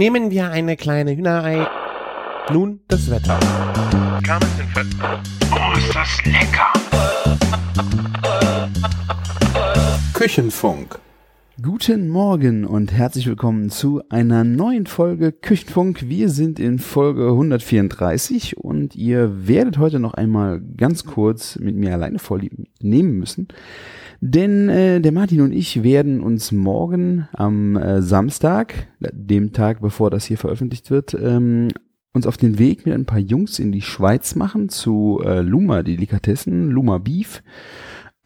Nehmen wir eine kleine Hühnerei. Nun das Wetter. Oh, ist das lecker! Küchenfunk. Guten Morgen und herzlich willkommen zu einer neuen Folge Küchenfunk. Wir sind in Folge 134 und ihr werdet heute noch einmal ganz kurz mit mir alleine vorlieb nehmen müssen. Denn äh, der Martin und ich werden uns morgen am äh, Samstag, dem Tag bevor das hier veröffentlicht wird, ähm, uns auf den Weg mit ein paar Jungs in die Schweiz machen zu äh, Luma Delikatessen, Luma Beef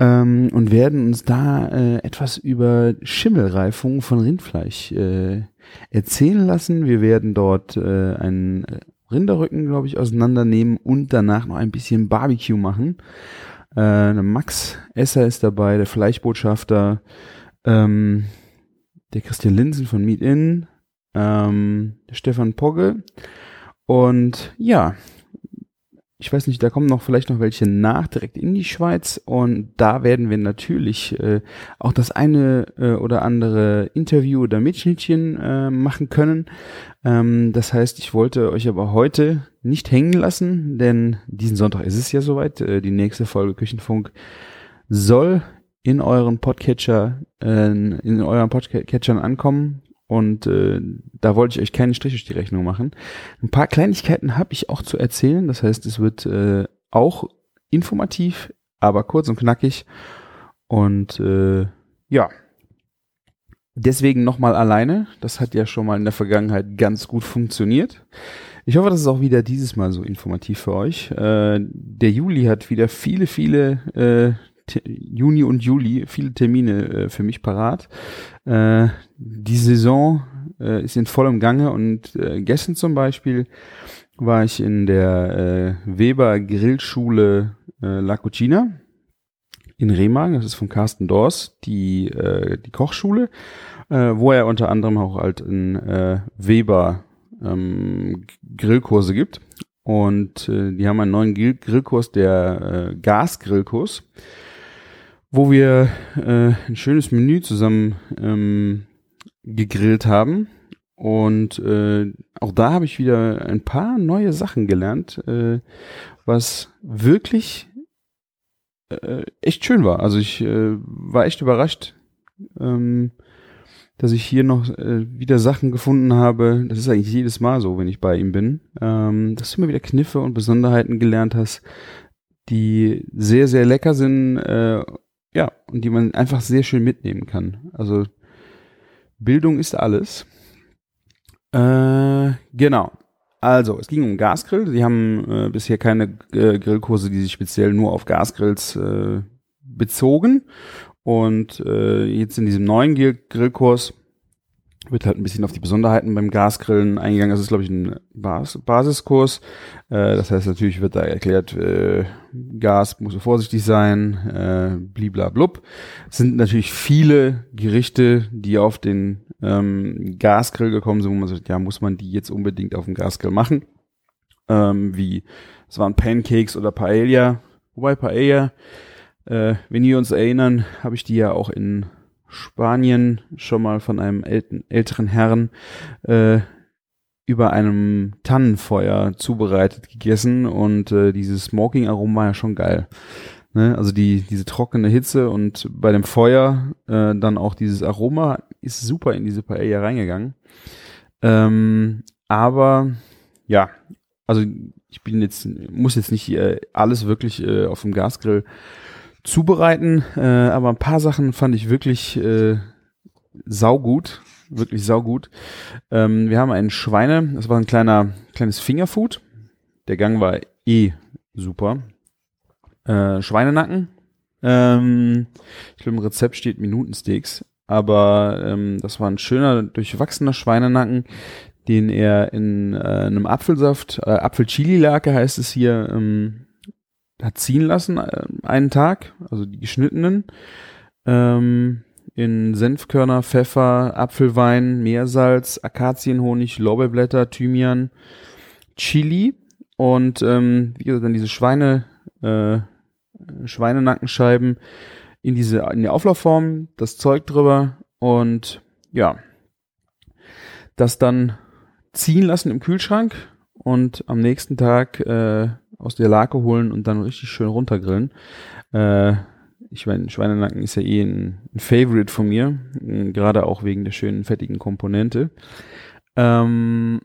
ähm, und werden uns da äh, etwas über Schimmelreifung von Rindfleisch äh, erzählen lassen. Wir werden dort äh, einen Rinderrücken, glaube ich, auseinandernehmen und danach noch ein bisschen Barbecue machen. Äh, Max Esser ist dabei, der Fleischbotschafter, ähm, der Christian Linsen von Meet In, ähm, Stefan Pogge. Und ja, ich weiß nicht, da kommen noch vielleicht noch welche nach, direkt in die Schweiz. Und da werden wir natürlich äh, auch das eine äh, oder andere Interview oder Mitschnittchen äh, machen können. Ähm, das heißt, ich wollte euch aber heute nicht hängen lassen, denn diesen Sonntag ist es ja soweit. Äh, die nächste Folge Küchenfunk soll in euren Podcatcher, äh, in euren Podcatchern ankommen. Und äh, da wollte ich euch keinen Strich durch die Rechnung machen. Ein paar Kleinigkeiten habe ich auch zu erzählen. Das heißt, es wird äh, auch informativ, aber kurz und knackig. Und äh, ja, deswegen nochmal alleine. Das hat ja schon mal in der Vergangenheit ganz gut funktioniert. Ich hoffe, das ist auch wieder dieses Mal so informativ für euch. Äh, der Juli hat wieder viele, viele äh, Juni und Juli viele Termine äh, für mich parat. Äh, die Saison äh, ist in vollem Gange und äh, gestern zum Beispiel war ich in der äh, Weber Grillschule äh, La Cucina in Remagen, das ist von Carsten Dors, die, äh, die Kochschule, äh, wo er unter anderem auch halt in äh, Weber ähm, Grillkurse gibt. Und äh, die haben einen neuen Grillkurs, der äh, Gasgrillkurs wo wir äh, ein schönes Menü zusammen ähm, gegrillt haben. Und äh, auch da habe ich wieder ein paar neue Sachen gelernt, äh, was wirklich äh, echt schön war. Also ich äh, war echt überrascht, ähm, dass ich hier noch äh, wieder Sachen gefunden habe. Das ist eigentlich jedes Mal so, wenn ich bei ihm bin, ähm, dass du immer wieder Kniffe und Besonderheiten gelernt hast, die sehr, sehr lecker sind äh, ja, und die man einfach sehr schön mitnehmen kann. Also Bildung ist alles. Äh, genau. Also, es ging um Gasgrill. Sie haben äh, bisher keine äh, Grillkurse, die sich speziell nur auf Gasgrills äh, bezogen. Und äh, jetzt in diesem neuen Grillkurs wird halt ein bisschen auf die Besonderheiten beim Gasgrillen eingegangen. Das ist, glaube ich, ein Bas Basiskurs. Äh, das heißt, natürlich wird da erklärt, äh, Gas muss vorsichtig sein, äh, bliblablub. Es sind natürlich viele Gerichte, die auf den ähm, Gasgrill gekommen sind, wo man sagt, ja, muss man die jetzt unbedingt auf dem Gasgrill machen? Ähm, wie, es waren Pancakes oder Paella. Wobei Paella, äh, wenn wir uns erinnern, habe ich die ja auch in Spanien schon mal von einem ält älteren Herrn äh, über einem Tannenfeuer zubereitet gegessen und äh, dieses Smoking-Aroma war ja schon geil. Ne? Also die diese trockene Hitze und bei dem Feuer äh, dann auch dieses Aroma ist super in diese Paella reingegangen. Ähm, aber ja, also ich bin jetzt muss jetzt nicht äh, alles wirklich äh, auf dem Gasgrill zubereiten, äh, aber ein paar Sachen fand ich wirklich äh, saugut, wirklich saugut. Ähm, wir haben einen Schweine, das war ein kleiner, kleines Fingerfood. Der Gang war eh super. Äh, Schweinenacken. Ähm, ich glaube, im Rezept steht Minutensteaks, aber ähm, das war ein schöner, durchwachsener Schweinenacken, den er in äh, einem Apfelsaft, äh, Apfel-Chili-Lake heißt es hier, ähm, hat ziehen lassen, äh, einen Tag, also die geschnittenen, ähm, in Senfkörner, Pfeffer, Apfelwein, Meersalz, Akazienhonig, Lorbeerblätter, Thymian, Chili und ähm, wie gesagt dann diese Schweine, äh, Schweinenackenscheiben in diese in die Auflaufform, das Zeug drüber und ja, das dann ziehen lassen im Kühlschrank und am nächsten Tag äh, aus der Lake holen und dann richtig schön runtergrillen. Äh, ich meine, Schweinenacken ist ja eh ein, ein Favorite von mir, äh, gerade auch wegen der schönen fettigen Komponente. Ähm,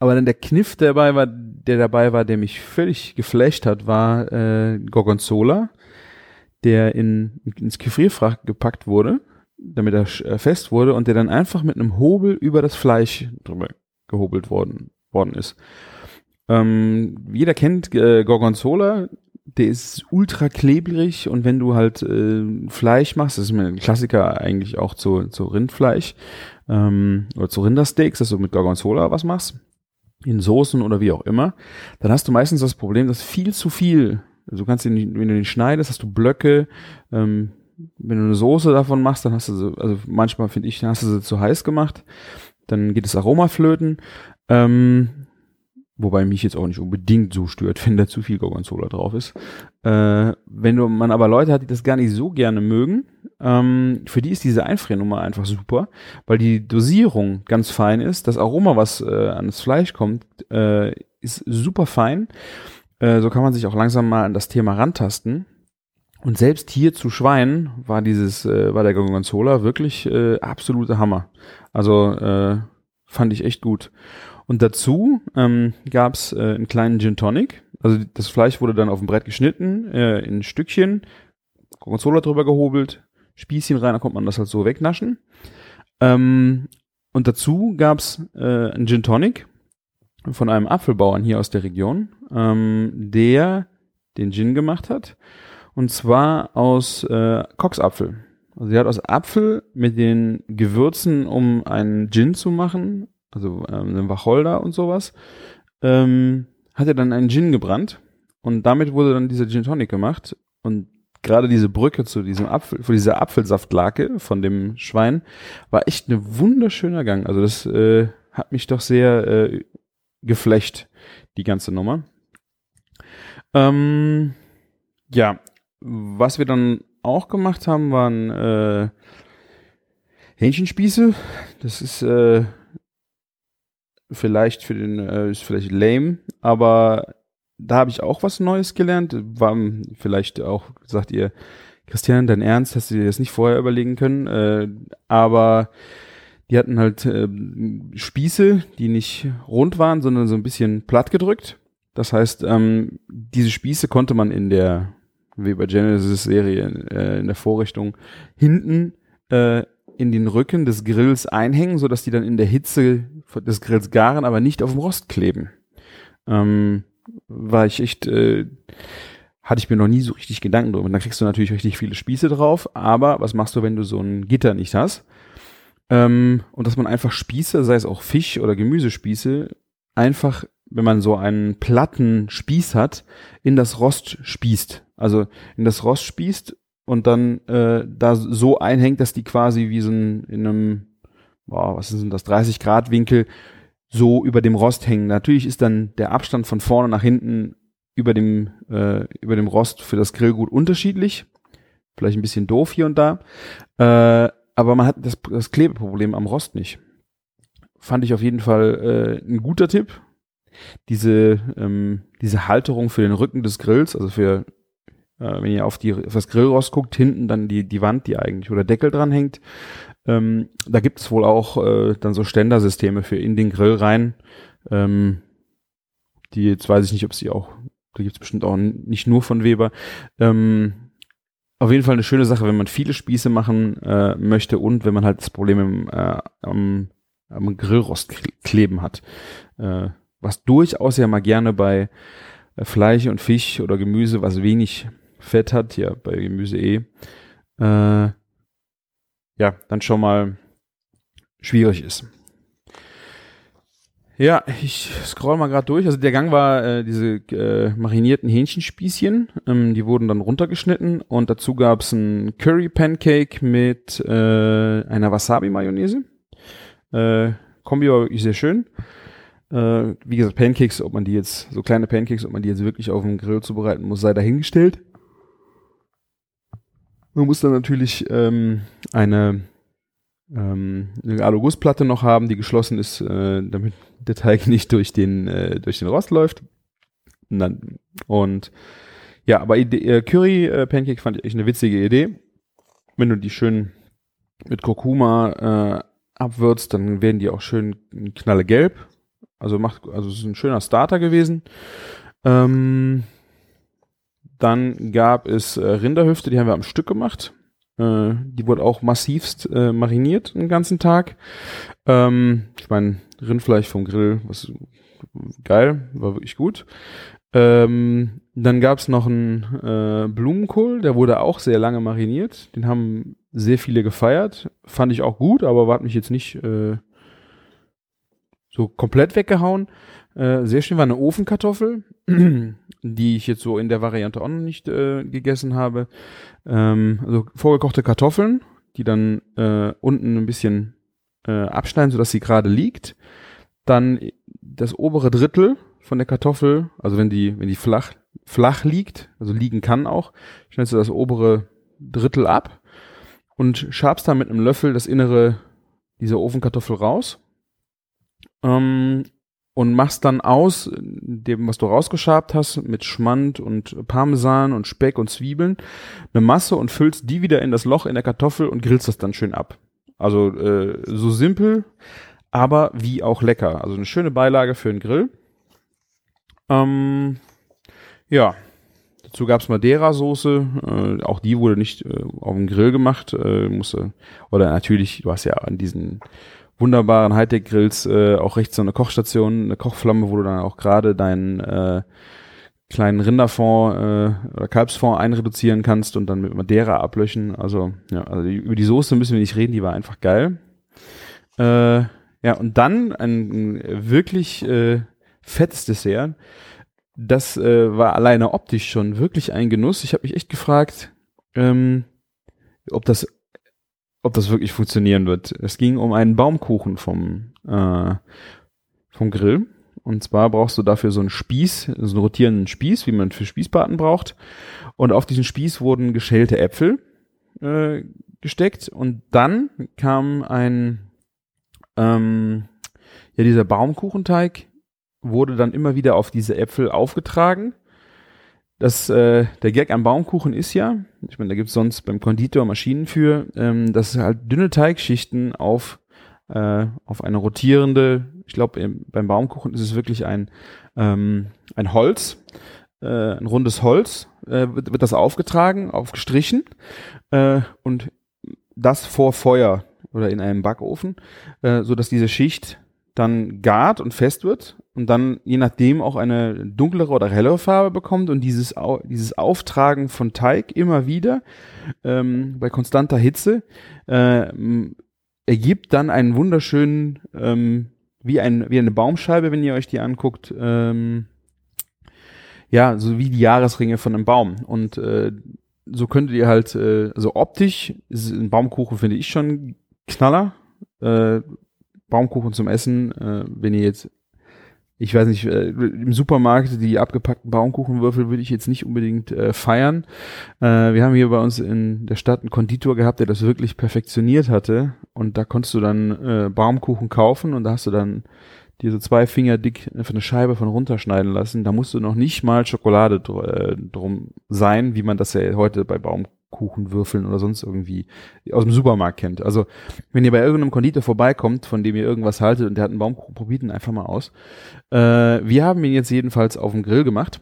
aber dann der Kniff dabei war, der dabei war, der mich völlig geflasht hat, war äh, Gorgonzola, der in, ins Gefrierfach gepackt wurde, damit er äh, fest wurde und der dann einfach mit einem Hobel über das Fleisch drüber gehobelt worden, worden ist. Ähm, jeder kennt äh, Gorgonzola, der ist ultra klebrig und wenn du halt äh, Fleisch machst, das ist ein Klassiker eigentlich auch zu, zu Rindfleisch ähm, oder zu Rindersteaks, dass du mit Gorgonzola was machst, in Soßen oder wie auch immer, dann hast du meistens das Problem, dass viel zu viel, also du kannst ihn, wenn du den schneidest, hast du Blöcke, ähm, wenn du eine Soße davon machst, dann hast du sie, also manchmal finde ich, hast du sie zu heiß gemacht, dann geht das Aroma flöten. Ähm, Wobei mich jetzt auch nicht unbedingt so stört, wenn da zu viel Gorgonzola drauf ist. Äh, wenn du, man aber Leute hat, die das gar nicht so gerne mögen, ähm, für die ist diese Einfriernummer einfach super, weil die Dosierung ganz fein ist. Das Aroma, was äh, an das Fleisch kommt, äh, ist super fein. Äh, so kann man sich auch langsam mal an das Thema rantasten. Und selbst hier zu Schweinen war dieses, äh, war der Gorgonzola wirklich äh, absolute Hammer. Also äh, fand ich echt gut. Und dazu ähm, gab es äh, einen kleinen Gin Tonic. Also das Fleisch wurde dann auf dem Brett geschnitten, äh, in Stückchen, Gorgonzola drüber gehobelt, Spießchen rein, da konnte man das halt so wegnaschen. Ähm, und dazu gab's äh, einen Gin Tonic von einem Apfelbauern hier aus der Region, ähm, der den Gin gemacht hat. Und zwar aus äh, Coxapfel. Also er hat aus Apfel mit den Gewürzen, um einen Gin zu machen, also ähm, einen Wacholder und sowas, ähm, hat er dann einen Gin gebrannt und damit wurde dann dieser Gin Tonic gemacht und gerade diese Brücke zu diesem Apfel, zu dieser Apfelsaftlake von dem Schwein war echt ein wunderschöner Gang. Also das äh, hat mich doch sehr äh, geflecht, die ganze Nummer. Ähm, ja, was wir dann auch gemacht haben, waren äh, Hähnchenspieße. Das ist äh, vielleicht für den, äh, ist vielleicht lame, aber da habe ich auch was Neues gelernt. War vielleicht auch, sagt ihr, Christian, dein Ernst, hast du dir das nicht vorher überlegen können, äh, aber die hatten halt äh, Spieße, die nicht rund waren, sondern so ein bisschen platt gedrückt. Das heißt, ähm, diese Spieße konnte man in der Weber Genesis Serie äh, in der Vorrichtung hinten äh, in den Rücken des Grills einhängen, so dass die dann in der Hitze des Grills garen, aber nicht auf dem Rost kleben. Ähm, war ich echt, äh, hatte ich mir noch nie so richtig Gedanken drüber. Und dann kriegst du natürlich richtig viele Spieße drauf, aber was machst du, wenn du so ein Gitter nicht hast? Ähm, und dass man einfach Spieße, sei es auch Fisch- oder Gemüsespieße, einfach, wenn man so einen platten Spieß hat, in das Rost spießt. Also in das Rost spießt und dann äh, da so einhängt, dass die quasi wie so ein, in einem, boah, was sind das, 30 Grad Winkel so über dem Rost hängen. Natürlich ist dann der Abstand von vorne nach hinten über dem, äh, über dem Rost für das Grillgut unterschiedlich. Vielleicht ein bisschen doof hier und da. Äh, aber man hat das, das Klebeproblem am Rost nicht. Fand ich auf jeden Fall äh, ein guter Tipp. Diese, ähm, diese Halterung für den Rücken des Grills, also für äh, wenn ihr auf, die, auf das Grillrost guckt, hinten dann die, die Wand, die eigentlich, oder Deckel dran hängt. Ähm, da gibt es wohl auch äh, dann so Ständersysteme für in den Grill rein. Ähm, die, jetzt weiß ich nicht, ob sie auch, da gibt es bestimmt auch nicht nur von Weber. Ähm, auf jeden Fall eine schöne Sache, wenn man viele Spieße machen äh, möchte und wenn man halt das Problem im, äh, am, am Grillrost kleben hat. Äh, was durchaus ja mal gerne bei äh, Fleisch und Fisch oder Gemüse, was wenig Fett hat, ja, bei Gemüse eh, äh, ja, dann schon mal schwierig ist. Ja, ich scroll mal gerade durch. Also der Gang war äh, diese äh, marinierten Hähnchenspießchen, ähm, die wurden dann runtergeschnitten und dazu gab es ein Curry Pancake mit äh, einer Wasabi-Mayonnaise. Äh, Kombi war wirklich sehr schön. Äh, wie gesagt, Pancakes, ob man die jetzt, so kleine Pancakes, ob man die jetzt wirklich auf dem Grill zubereiten muss, sei dahingestellt. Man muss dann natürlich ähm, eine ähm, eine Alugussplatte noch haben, die geschlossen ist, äh, damit der Teig nicht durch den, äh, durch den Rost läuft. Und, dann, und ja, aber Ide äh, Curry äh, Pancake fand ich eine witzige Idee. Wenn du die schön mit Kurkuma äh, abwürzt, dann werden die auch schön knallegelb. Also macht, also es ist ein schöner Starter gewesen. Ähm, dann gab es äh, Rinderhüfte, die haben wir am Stück gemacht. Äh, die wurde auch massivst äh, mariniert den ganzen Tag. Ähm, ich meine, Rindfleisch vom Grill, was geil, war wirklich gut. Ähm, dann gab es noch einen äh, Blumenkohl, der wurde auch sehr lange mariniert. Den haben sehr viele gefeiert. Fand ich auch gut, aber hat mich jetzt nicht äh, so komplett weggehauen. Äh, sehr schön war eine Ofenkartoffel, die ich jetzt so in der Variante auch noch nicht äh, gegessen habe. Ähm, also vorgekochte Kartoffeln, die dann äh, unten ein bisschen äh, abschneiden, sodass sie gerade liegt. Dann das obere Drittel von der Kartoffel, also wenn die, wenn die flach, flach liegt, also liegen kann auch, schneidest du das obere Drittel ab und schabst dann mit einem Löffel das innere dieser Ofenkartoffel raus ähm, und machst dann aus dem, was du rausgeschabt hast, mit Schmand und Parmesan und Speck und Zwiebeln, eine Masse und füllst die wieder in das Loch in der Kartoffel und grillst das dann schön ab. Also äh, so simpel, aber wie auch lecker. Also eine schöne Beilage für den Grill. Ähm, ja, dazu gab's Madeira-Soße. Äh, auch die wurde nicht äh, auf dem Grill gemacht. Äh, musste, oder natürlich, du hast ja an diesen wunderbaren Hightech-Grills äh, auch rechts so eine Kochstation, eine Kochflamme, wo du dann auch gerade deinen äh, kleinen Rinderfond äh, oder Kalbsfond einreduzieren kannst und dann mit Madeira ablöschen. Also, ja, also über die Soße müssen wir nicht reden, die war einfach geil. Äh, ja, und dann ein, ein wirklich äh, fettes Dessert. Das äh, war alleine optisch schon wirklich ein Genuss. Ich habe mich echt gefragt, ähm, ob das ob das wirklich funktionieren wird. Es ging um einen Baumkuchen vom, äh, vom Grill. Und zwar brauchst du dafür so einen Spieß, so einen rotierenden Spieß, wie man für Spießbraten braucht. Und auf diesen Spieß wurden geschälte Äpfel äh, gesteckt. Und dann kam ein, ähm, ja, dieser Baumkuchenteig wurde dann immer wieder auf diese Äpfel aufgetragen. Das, äh, der Gag am Baumkuchen ist ja, ich meine, da gibt's sonst beim Konditor Maschinen für, ähm, dass halt dünne Teigschichten auf, äh, auf eine rotierende, ich glaube, beim Baumkuchen ist es wirklich ein, ähm, ein Holz, äh, ein rundes Holz, äh, wird, wird das aufgetragen, aufgestrichen äh, und das vor Feuer oder in einem Backofen, äh, so dass diese Schicht dann gart und fest wird und dann je nachdem auch eine dunklere oder hellere Farbe bekommt und dieses, dieses Auftragen von Teig immer wieder ähm, bei konstanter Hitze äh, ergibt dann einen wunderschönen, ähm, wie, ein, wie eine Baumscheibe, wenn ihr euch die anguckt, ähm, ja, so wie die Jahresringe von einem Baum. Und äh, so könntet ihr halt, äh, also optisch, ist ein Baumkuchen finde ich schon Knaller. Äh, Baumkuchen zum Essen, äh, wenn ihr jetzt, ich weiß nicht, äh, im Supermarkt die abgepackten Baumkuchenwürfel würde ich jetzt nicht unbedingt äh, feiern. Äh, wir haben hier bei uns in der Stadt einen Konditor gehabt, der das wirklich perfektioniert hatte und da konntest du dann äh, Baumkuchen kaufen und da hast du dann dir so zwei Finger dick für eine Scheibe von runterschneiden lassen. Da musst du noch nicht mal Schokolade dr äh, drum sein, wie man das ja heute bei Baumkuchen Kuchenwürfeln oder sonst irgendwie aus dem Supermarkt kennt. Also wenn ihr bei irgendeinem Konditor vorbeikommt, von dem ihr irgendwas haltet und der hat einen Baumkuchen, probiert ihn einfach mal aus. Äh, wir haben ihn jetzt jedenfalls auf dem Grill gemacht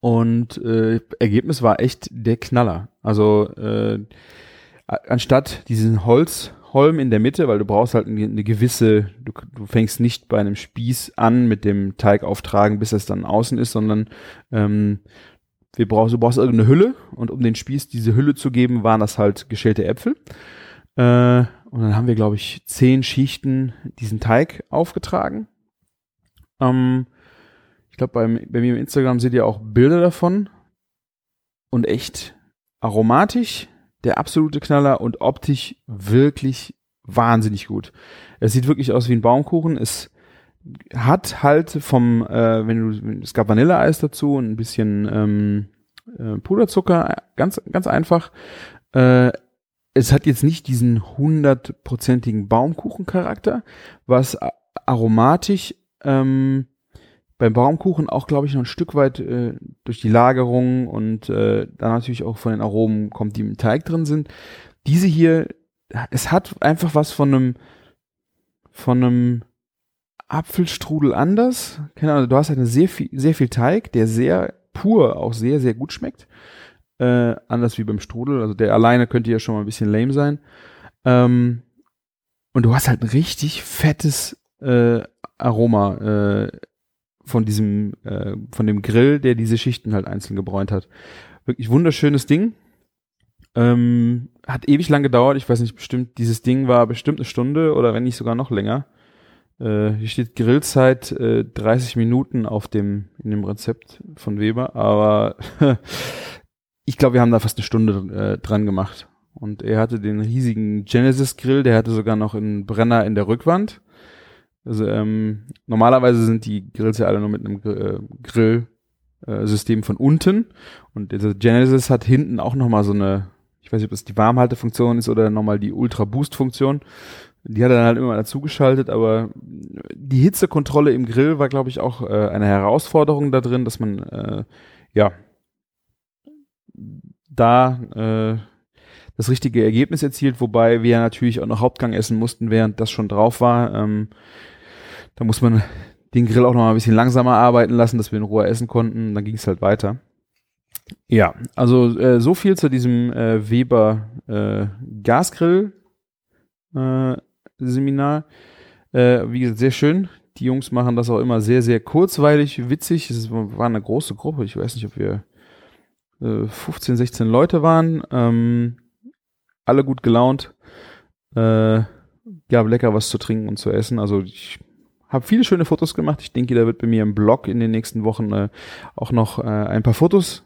und äh, Ergebnis war echt der Knaller. Also äh, anstatt diesen Holzholm in der Mitte, weil du brauchst halt eine, eine gewisse, du, du, fängst nicht bei einem Spieß an mit dem Teig auftragen, bis es dann außen ist, sondern ähm, wir brauchen, du brauchst irgendeine Hülle und um den Spieß diese Hülle zu geben, waren das halt geschälte Äpfel. Äh, und dann haben wir, glaube ich, zehn Schichten diesen Teig aufgetragen. Ähm, ich glaube, bei, bei mir im Instagram seht ihr auch Bilder davon. Und echt aromatisch, der absolute Knaller und optisch wirklich wahnsinnig gut. Es sieht wirklich aus wie ein Baumkuchen. Es hat halt vom, äh, wenn du, es gab Vanilleeis dazu und ein bisschen ähm, äh, Puderzucker, ganz, ganz einfach. Äh, es hat jetzt nicht diesen hundertprozentigen Baumkuchencharakter, was aromatisch ähm, beim Baumkuchen auch, glaube ich, noch ein Stück weit äh, durch die Lagerung und äh, dann natürlich auch von den Aromen kommt, die im Teig drin sind. Diese hier, es hat einfach was von einem von einem Apfelstrudel anders. Keine Ahnung, du hast halt sehr viel, sehr viel Teig, der sehr pur auch sehr, sehr gut schmeckt. Äh, anders wie beim Strudel. Also der alleine könnte ja schon mal ein bisschen lame sein. Ähm, und du hast halt ein richtig fettes äh, Aroma äh, von diesem, äh, von dem Grill, der diese Schichten halt einzeln gebräunt hat. Wirklich wunderschönes Ding. Ähm, hat ewig lang gedauert. Ich weiß nicht, bestimmt, dieses Ding war bestimmt eine Stunde oder wenn nicht sogar noch länger. Äh, hier steht Grillzeit äh, 30 Minuten auf dem, in dem Rezept von Weber, aber ich glaube, wir haben da fast eine Stunde äh, dran gemacht. Und er hatte den riesigen Genesis Grill, der hatte sogar noch einen Brenner in der Rückwand. Also ähm, normalerweise sind die Grills ja alle nur mit einem äh, Grillsystem äh, von unten und dieser Genesis hat hinten auch nochmal so eine, ich weiß nicht, ob das die Warmhaltefunktion ist oder nochmal die Ultra Boost Funktion. Die hat er dann halt immer dazu geschaltet, aber die Hitzekontrolle im Grill war, glaube ich, auch äh, eine Herausforderung da drin, dass man äh, ja da äh, das richtige Ergebnis erzielt, wobei wir natürlich auch noch Hauptgang essen mussten, während das schon drauf war. Ähm, da muss man den Grill auch noch mal ein bisschen langsamer arbeiten lassen, dass wir in Ruhe essen konnten. Dann ging es halt weiter. Ja, also äh, so viel zu diesem äh, Weber äh, Gasgrill äh, Seminar. Äh, wie gesagt, sehr schön. Die Jungs machen das auch immer sehr, sehr kurzweilig, witzig. Es war eine große Gruppe. Ich weiß nicht, ob wir äh, 15, 16 Leute waren. Ähm, alle gut gelaunt. Äh, gab lecker was zu trinken und zu essen. Also ich habe viele schöne Fotos gemacht. Ich denke, da wird bei mir im Blog in den nächsten Wochen äh, auch noch äh, ein paar Fotos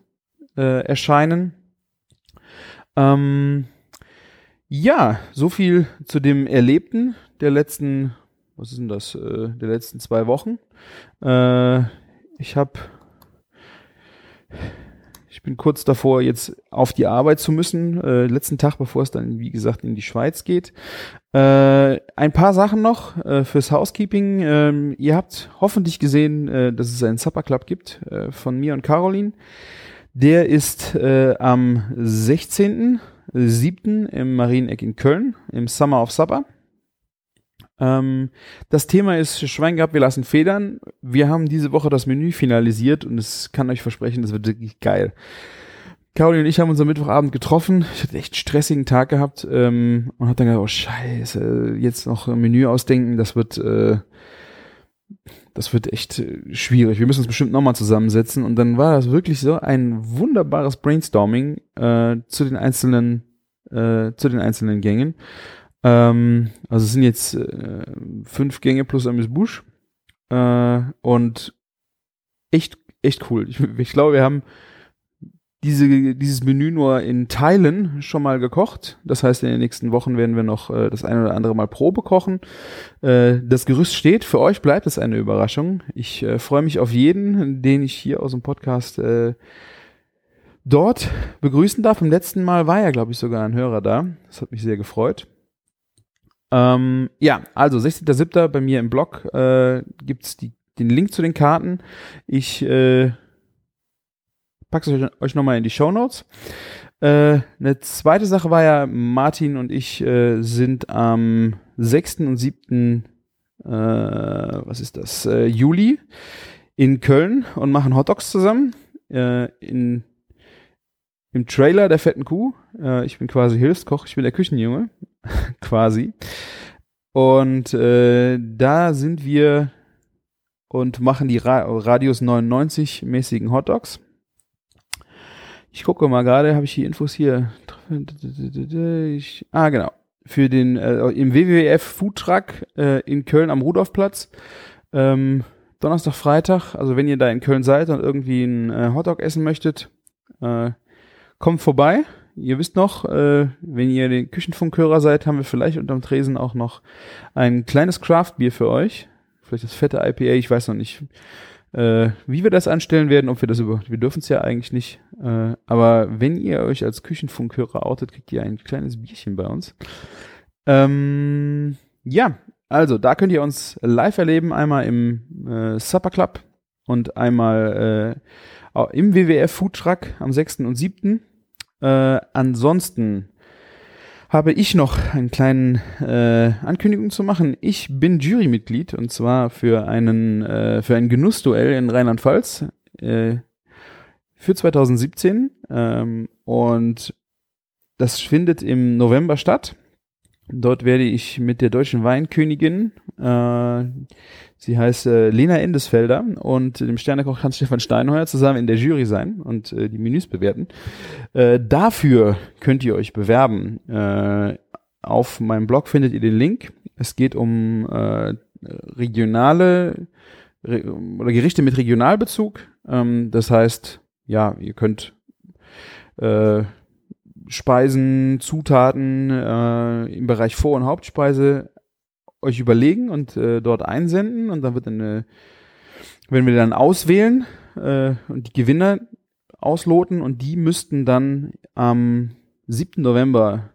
äh, erscheinen. Ähm, ja, so viel zu dem Erlebten der letzten, was ist denn das, äh, der letzten zwei Wochen. Äh, ich habe, ich bin kurz davor, jetzt auf die Arbeit zu müssen, äh, letzten Tag, bevor es dann, wie gesagt, in die Schweiz geht. Äh, ein paar Sachen noch äh, fürs Housekeeping. Ähm, ihr habt hoffentlich gesehen, äh, dass es einen Supper Club gibt von mir und Caroline. Der ist am 16 7. im Marieneck in Köln, im Summer of Supper. Ähm, das Thema ist Schwein gehabt, wir lassen Federn. Wir haben diese Woche das Menü finalisiert und es kann euch versprechen, das wird wirklich geil. Caroline und ich haben uns am Mittwochabend getroffen. Ich hatte echt stressigen Tag gehabt ähm, und habe dann gedacht, oh scheiße, jetzt noch ein Menü ausdenken, das wird, äh, das wird echt äh, schwierig. Wir müssen uns bestimmt nochmal zusammensetzen. Und dann war das wirklich so ein wunderbares Brainstorming äh, zu den einzelnen äh, zu den einzelnen Gängen. Ähm, also es sind jetzt äh, fünf Gänge plus Amis Busch. Äh, und echt, echt cool. Ich, ich glaube, wir haben diese, dieses Menü nur in Teilen schon mal gekocht. Das heißt, in den nächsten Wochen werden wir noch äh, das eine oder andere Mal Probe kochen. Äh, das Gerüst steht. Für euch bleibt es eine Überraschung. Ich äh, freue mich auf jeden, den ich hier aus dem Podcast äh, dort begrüßen darf. Im letzten Mal war ja, glaube ich, sogar ein Hörer da. Das hat mich sehr gefreut. Ähm, ja, also 16.07. bei mir im Blog äh, gibt die, den Link zu den Karten. Ich äh, packe euch, euch nochmal in die Show Notes. Äh, eine zweite Sache war ja, Martin und ich äh, sind am 6. und 7. Äh, was ist das? Äh, Juli in Köln und machen Hot Dogs zusammen. Äh, in, Im Trailer der fetten Kuh. Äh, ich bin quasi Hilfskoch, ich bin der Küchenjunge. quasi. Und äh, da sind wir und machen die Ra Radius 99 mäßigen Hotdogs. Ich gucke mal gerade, habe ich die Infos hier? Ich, ah, genau. Für den äh, im WWF Foodtruck äh, in Köln am Rudolfplatz. Ähm, Donnerstag, Freitag. Also wenn ihr da in Köln seid und irgendwie einen äh, Hotdog essen möchtet, äh, kommt vorbei. Ihr wisst noch, äh, wenn ihr den Küchenfunkhörer seid, haben wir vielleicht unterm Tresen auch noch ein kleines Craftbier für euch. Vielleicht das fette IPA, ich weiß noch nicht. äh, wie wir das anstellen werden, ob wir das über, wir dürfen es ja eigentlich nicht. Äh, aber wenn ihr euch als Küchenfunkhörer outet, kriegt ihr ein kleines Bierchen bei uns. Ähm, ja, also da könnt ihr uns live erleben, einmal im äh, Supper Club und einmal äh, im WWF Food Truck am 6. und 7. Äh, ansonsten habe ich noch einen kleinen äh, Ankündigung zu machen. Ich bin Jurymitglied und zwar für einen äh, für ein Genussduell in Rheinland-Pfalz äh, für 2017 ähm, und das findet im November statt. Dort werde ich mit der deutschen Weinkönigin, äh, sie heißt äh, Lena Endesfelder und dem Sternekoch Hans-Stefan Steinheuer zusammen in der Jury sein und äh, die Menüs bewerten. Äh, dafür könnt ihr euch bewerben. Äh, auf meinem Blog findet ihr den Link. Es geht um äh, regionale re oder Gerichte mit Regionalbezug. Ähm, das heißt, ja, ihr könnt äh, Speisen, Zutaten äh, im Bereich Vor- und Hauptspeise euch überlegen und äh, dort einsenden und dann wird eine, wenn wir dann auswählen äh, und die Gewinner ausloten und die müssten dann am 7. November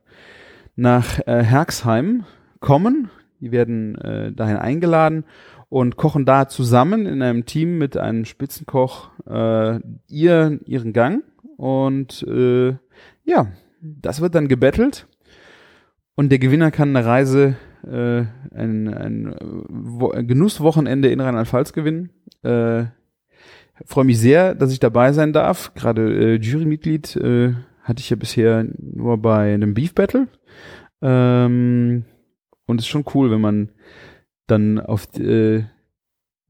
nach äh, Herxheim kommen. Die werden äh, dahin eingeladen und kochen da zusammen in einem Team mit einem Spitzenkoch äh, ihr, ihren Gang und äh, ja, das wird dann gebettelt und der Gewinner kann eine Reise, äh, ein, ein, ein Genusswochenende in Rheinland-Pfalz gewinnen. Äh, freue mich sehr, dass ich dabei sein darf. Gerade äh, Jurymitglied äh, hatte ich ja bisher nur bei einem Beef Battle. Ähm, und es ist schon cool, wenn man dann auf äh,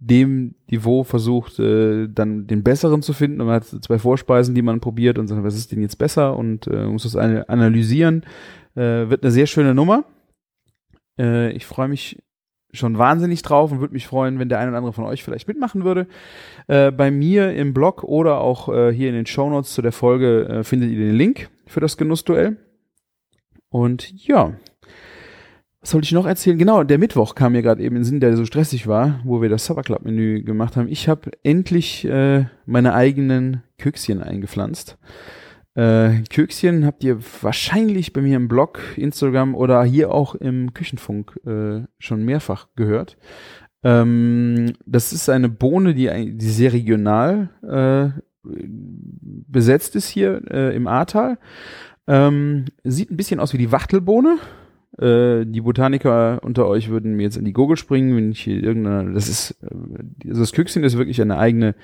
dem Niveau versucht, äh, dann den besseren zu finden. Und man hat zwei Vorspeisen, die man probiert und sagt, was ist denn jetzt besser und äh, muss das analysieren. Äh, wird eine sehr schöne Nummer. Äh, ich freue mich schon wahnsinnig drauf und würde mich freuen, wenn der eine oder andere von euch vielleicht mitmachen würde. Äh, bei mir im Blog oder auch äh, hier in den Show Notes zu der Folge äh, findet ihr den Link für das Genussduell. Und ja, was soll ich noch erzählen? Genau, der Mittwoch kam mir gerade eben in den Sinn, der so stressig war, wo wir das Supper Club Menü gemacht haben. Ich habe endlich äh, meine eigenen Kökschen eingepflanzt. Äh, Kökschen habt ihr wahrscheinlich bei mir im Blog, Instagram oder hier auch im Küchenfunk äh, schon mehrfach gehört. Ähm, das ist eine Bohne, die, die sehr regional äh, besetzt ist hier äh, im Ahrtal. Ähm, sieht ein bisschen aus wie die Wachtelbohne, äh, die Botaniker unter euch würden mir jetzt in die Gurgel springen, wenn ich hier irgendeine, das ist, äh, also das Küchschen ist wirklich eine eigene,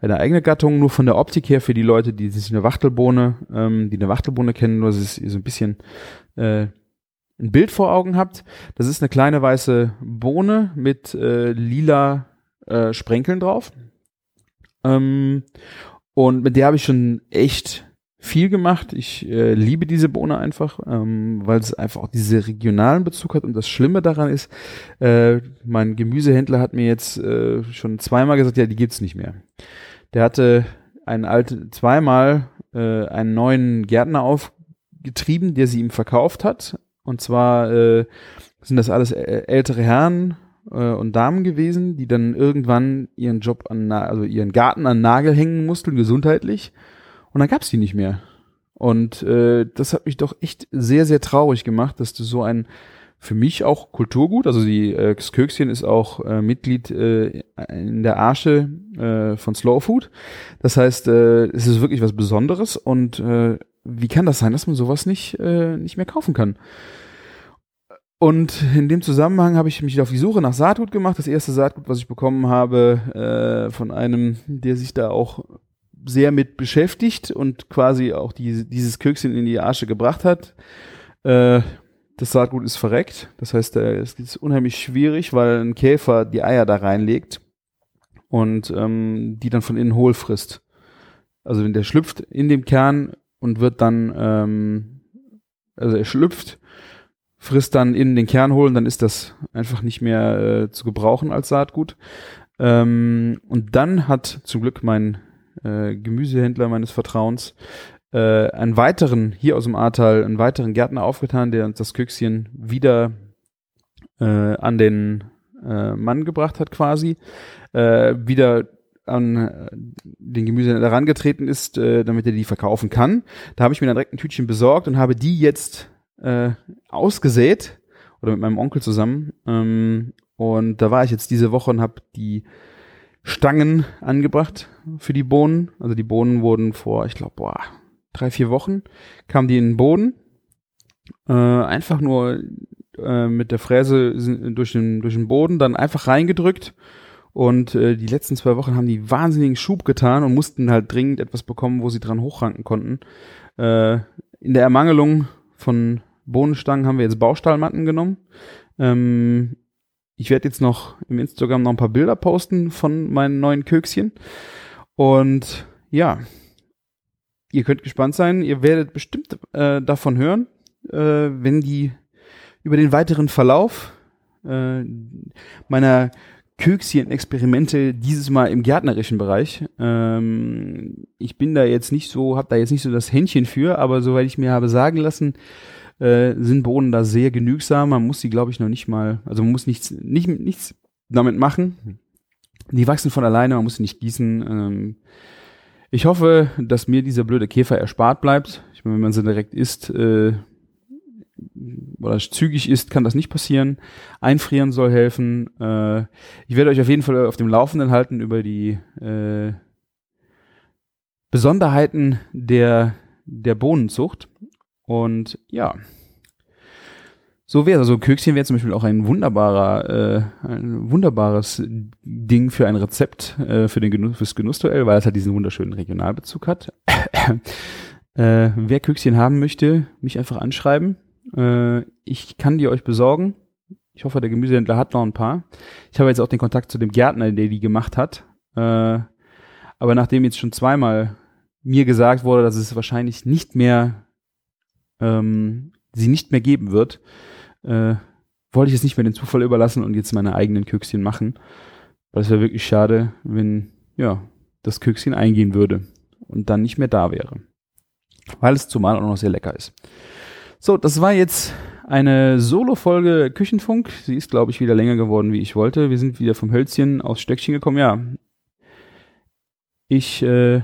eine eigene Gattung, nur von der Optik her für die Leute, die sich eine Wachtelbohne, ähm, die eine Wachtelbohne kennen, nur dass ihr so ein bisschen äh, ein Bild vor Augen habt. Das ist eine kleine weiße Bohne mit äh, lila äh, Sprenkeln drauf. Ähm, und mit der habe ich schon echt viel gemacht. Ich äh, liebe diese Bohne einfach, ähm, weil es einfach auch diese regionalen Bezug hat. Und das Schlimme daran ist, äh, mein Gemüsehändler hat mir jetzt äh, schon zweimal gesagt, ja, die gibt's nicht mehr. Der hatte einen alten, zweimal äh, einen neuen Gärtner aufgetrieben, der sie ihm verkauft hat. Und zwar äh, sind das alles ältere Herren äh, und Damen gewesen, die dann irgendwann ihren Job an, also ihren Garten an Nagel hängen mussten, gesundheitlich und dann gab's die nicht mehr. Und äh, das hat mich doch echt sehr, sehr traurig gemacht, dass du so ein für mich auch Kulturgut, also die äh, Kökschen ist auch äh, Mitglied äh, in der Arche äh, von Slow Food. Das heißt, äh, es ist wirklich was Besonderes und äh, wie kann das sein, dass man sowas nicht äh, nicht mehr kaufen kann? Und in dem Zusammenhang habe ich mich auf die Suche nach Saatgut gemacht. Das erste Saatgut, was ich bekommen habe, äh, von einem, der sich da auch sehr mit beschäftigt und quasi auch die, dieses Kökschen in die Asche gebracht hat. Äh, das Saatgut ist verreckt. Das heißt, äh, es ist unheimlich schwierig, weil ein Käfer die Eier da reinlegt und ähm, die dann von innen hohl frisst. Also wenn der schlüpft in dem Kern und wird dann, ähm, also er schlüpft, frisst dann in den Kern holen, dann ist das einfach nicht mehr äh, zu gebrauchen als Saatgut. Ähm, und dann hat zum Glück mein äh, Gemüsehändler meines Vertrauens, äh, einen weiteren, hier aus dem Ahrtal, einen weiteren Gärtner aufgetan, der uns das Küchschen wieder äh, an den äh, Mann gebracht hat quasi. Äh, wieder an äh, den Gemüse herangetreten ist, äh, damit er die verkaufen kann. Da habe ich mir dann direkt ein Tütchen besorgt und habe die jetzt äh, ausgesät oder mit meinem Onkel zusammen. Ähm, und da war ich jetzt diese Woche und habe die Stangen angebracht für die Bohnen. Also die Bohnen wurden vor, ich glaube, boah, drei, vier Wochen kamen die in den Boden. Äh, einfach nur äh, mit der Fräse durch den, durch den Boden, dann einfach reingedrückt. Und äh, die letzten zwei Wochen haben die wahnsinnigen Schub getan und mussten halt dringend etwas bekommen, wo sie dran hochranken konnten. Äh, in der Ermangelung von Bohnenstangen haben wir jetzt Baustahlmatten genommen. Ähm, ich werde jetzt noch im Instagram noch ein paar Bilder posten von meinen neuen Kökschen. Und ja, ihr könnt gespannt sein. Ihr werdet bestimmt äh, davon hören, äh, wenn die über den weiteren Verlauf äh, meiner Kökschen-Experimente dieses Mal im gärtnerischen Bereich. Ähm, ich bin da jetzt nicht so, habe da jetzt nicht so das Händchen für, aber soweit ich mir habe sagen lassen, äh, sind Bohnen da sehr genügsam. Man muss sie, glaube ich, noch nicht mal, also man muss nichts, nicht, nichts damit machen. Die wachsen von alleine, man muss sie nicht gießen. Ähm, ich hoffe, dass mir dieser blöde Käfer erspart bleibt. Ich meine, wenn man sie direkt isst, äh, oder zügig ist, kann das nicht passieren. Einfrieren soll helfen. Äh, ich werde euch auf jeden Fall auf dem Laufenden halten über die äh, Besonderheiten der, der Bohnenzucht. Und ja, so wäre es. Also Kökschen wäre zum Beispiel auch ein wunderbarer, äh, ein wunderbares Ding für ein Rezept äh, für den Genuss, fürs Genussduell, weil es halt diesen wunderschönen Regionalbezug hat. äh, wer Kökschen haben möchte, mich einfach anschreiben. Äh, ich kann die euch besorgen. Ich hoffe, der Gemüsehändler hat noch ein paar. Ich habe jetzt auch den Kontakt zu dem Gärtner, der die gemacht hat. Äh, aber nachdem jetzt schon zweimal mir gesagt wurde, dass es wahrscheinlich nicht mehr ähm, sie nicht mehr geben wird, äh, wollte ich es nicht mehr den Zufall überlassen und jetzt meine eigenen Kökschen machen. Weil es wäre wirklich schade, wenn ja das Kökschen eingehen würde und dann nicht mehr da wäre. Weil es zumal auch noch sehr lecker ist. So, das war jetzt eine Solo-Folge Küchenfunk. Sie ist, glaube ich, wieder länger geworden, wie ich wollte. Wir sind wieder vom Hölzchen aufs Stöckchen gekommen. Ja, ich äh,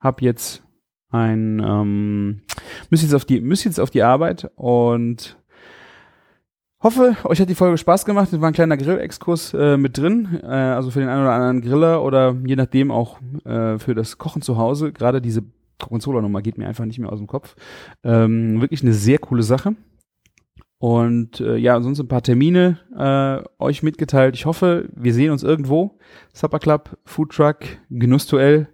habe jetzt ein ähm, müsst jetzt auf die müsst jetzt auf die Arbeit und hoffe, euch hat die Folge Spaß gemacht. Es war ein kleiner Grillexkurs äh, mit drin, äh, also für den einen oder anderen Griller oder je nachdem auch äh, für das Kochen zu Hause. Gerade diese Gorgonzola-Nummer geht mir einfach nicht mehr aus dem Kopf. Ähm, wirklich eine sehr coole Sache. Und äh, ja, sonst ein paar Termine äh, euch mitgeteilt. Ich hoffe, wir sehen uns irgendwo. Supper Club, Food Truck, Genussduell.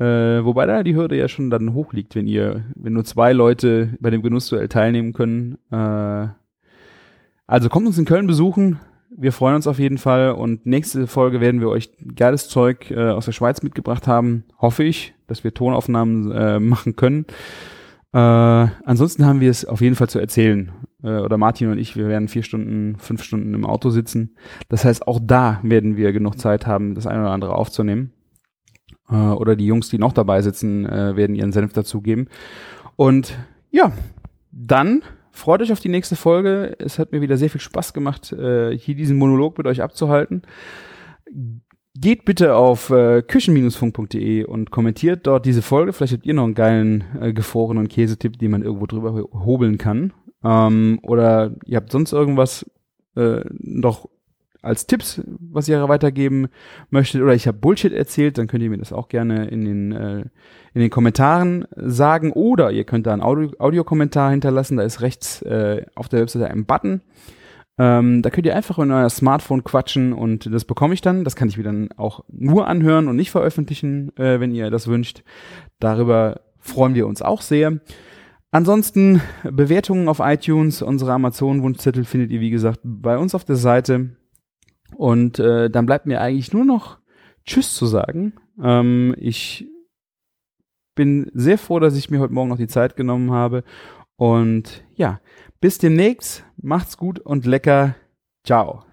Äh, wobei da die Hürde ja schon dann hoch liegt, wenn ihr, wenn nur zwei Leute bei dem Genussduell teilnehmen können. Äh, also kommt uns in Köln besuchen. Wir freuen uns auf jeden Fall und nächste Folge werden wir euch geiles Zeug äh, aus der Schweiz mitgebracht haben, hoffe ich, dass wir Tonaufnahmen äh, machen können. Äh, ansonsten haben wir es auf jeden Fall zu erzählen. Äh, oder Martin und ich, wir werden vier Stunden, fünf Stunden im Auto sitzen. Das heißt, auch da werden wir genug Zeit haben, das eine oder andere aufzunehmen. Äh, oder die Jungs, die noch dabei sitzen, äh, werden ihren Senf dazugeben. Und ja, dann freut euch auf die nächste Folge. Es hat mir wieder sehr viel Spaß gemacht, äh, hier diesen Monolog mit euch abzuhalten. Geht bitte auf äh, küchen-funk.de und kommentiert dort diese Folge. Vielleicht habt ihr noch einen geilen äh, gefrorenen Käsetipp, den man irgendwo drüber hobeln kann. Ähm, oder ihr habt sonst irgendwas äh, noch als Tipps, was ihr weitergeben möchtet, oder ich habe Bullshit erzählt, dann könnt ihr mir das auch gerne in den, äh, in den Kommentaren sagen. Oder ihr könnt da einen Audio Audiokommentar hinterlassen. Da ist rechts äh, auf der Webseite ein Button. Ähm, da könnt ihr einfach in euer Smartphone quatschen und das bekomme ich dann. Das kann ich mir dann auch nur anhören und nicht veröffentlichen, äh, wenn ihr das wünscht. Darüber freuen wir uns auch sehr. Ansonsten Bewertungen auf iTunes, unsere Amazon-Wunschzettel findet ihr wie gesagt bei uns auf der Seite. Und äh, dann bleibt mir eigentlich nur noch Tschüss zu sagen. Ähm, ich bin sehr froh, dass ich mir heute Morgen noch die Zeit genommen habe. Und ja, bis demnächst. Macht's gut und lecker. Ciao.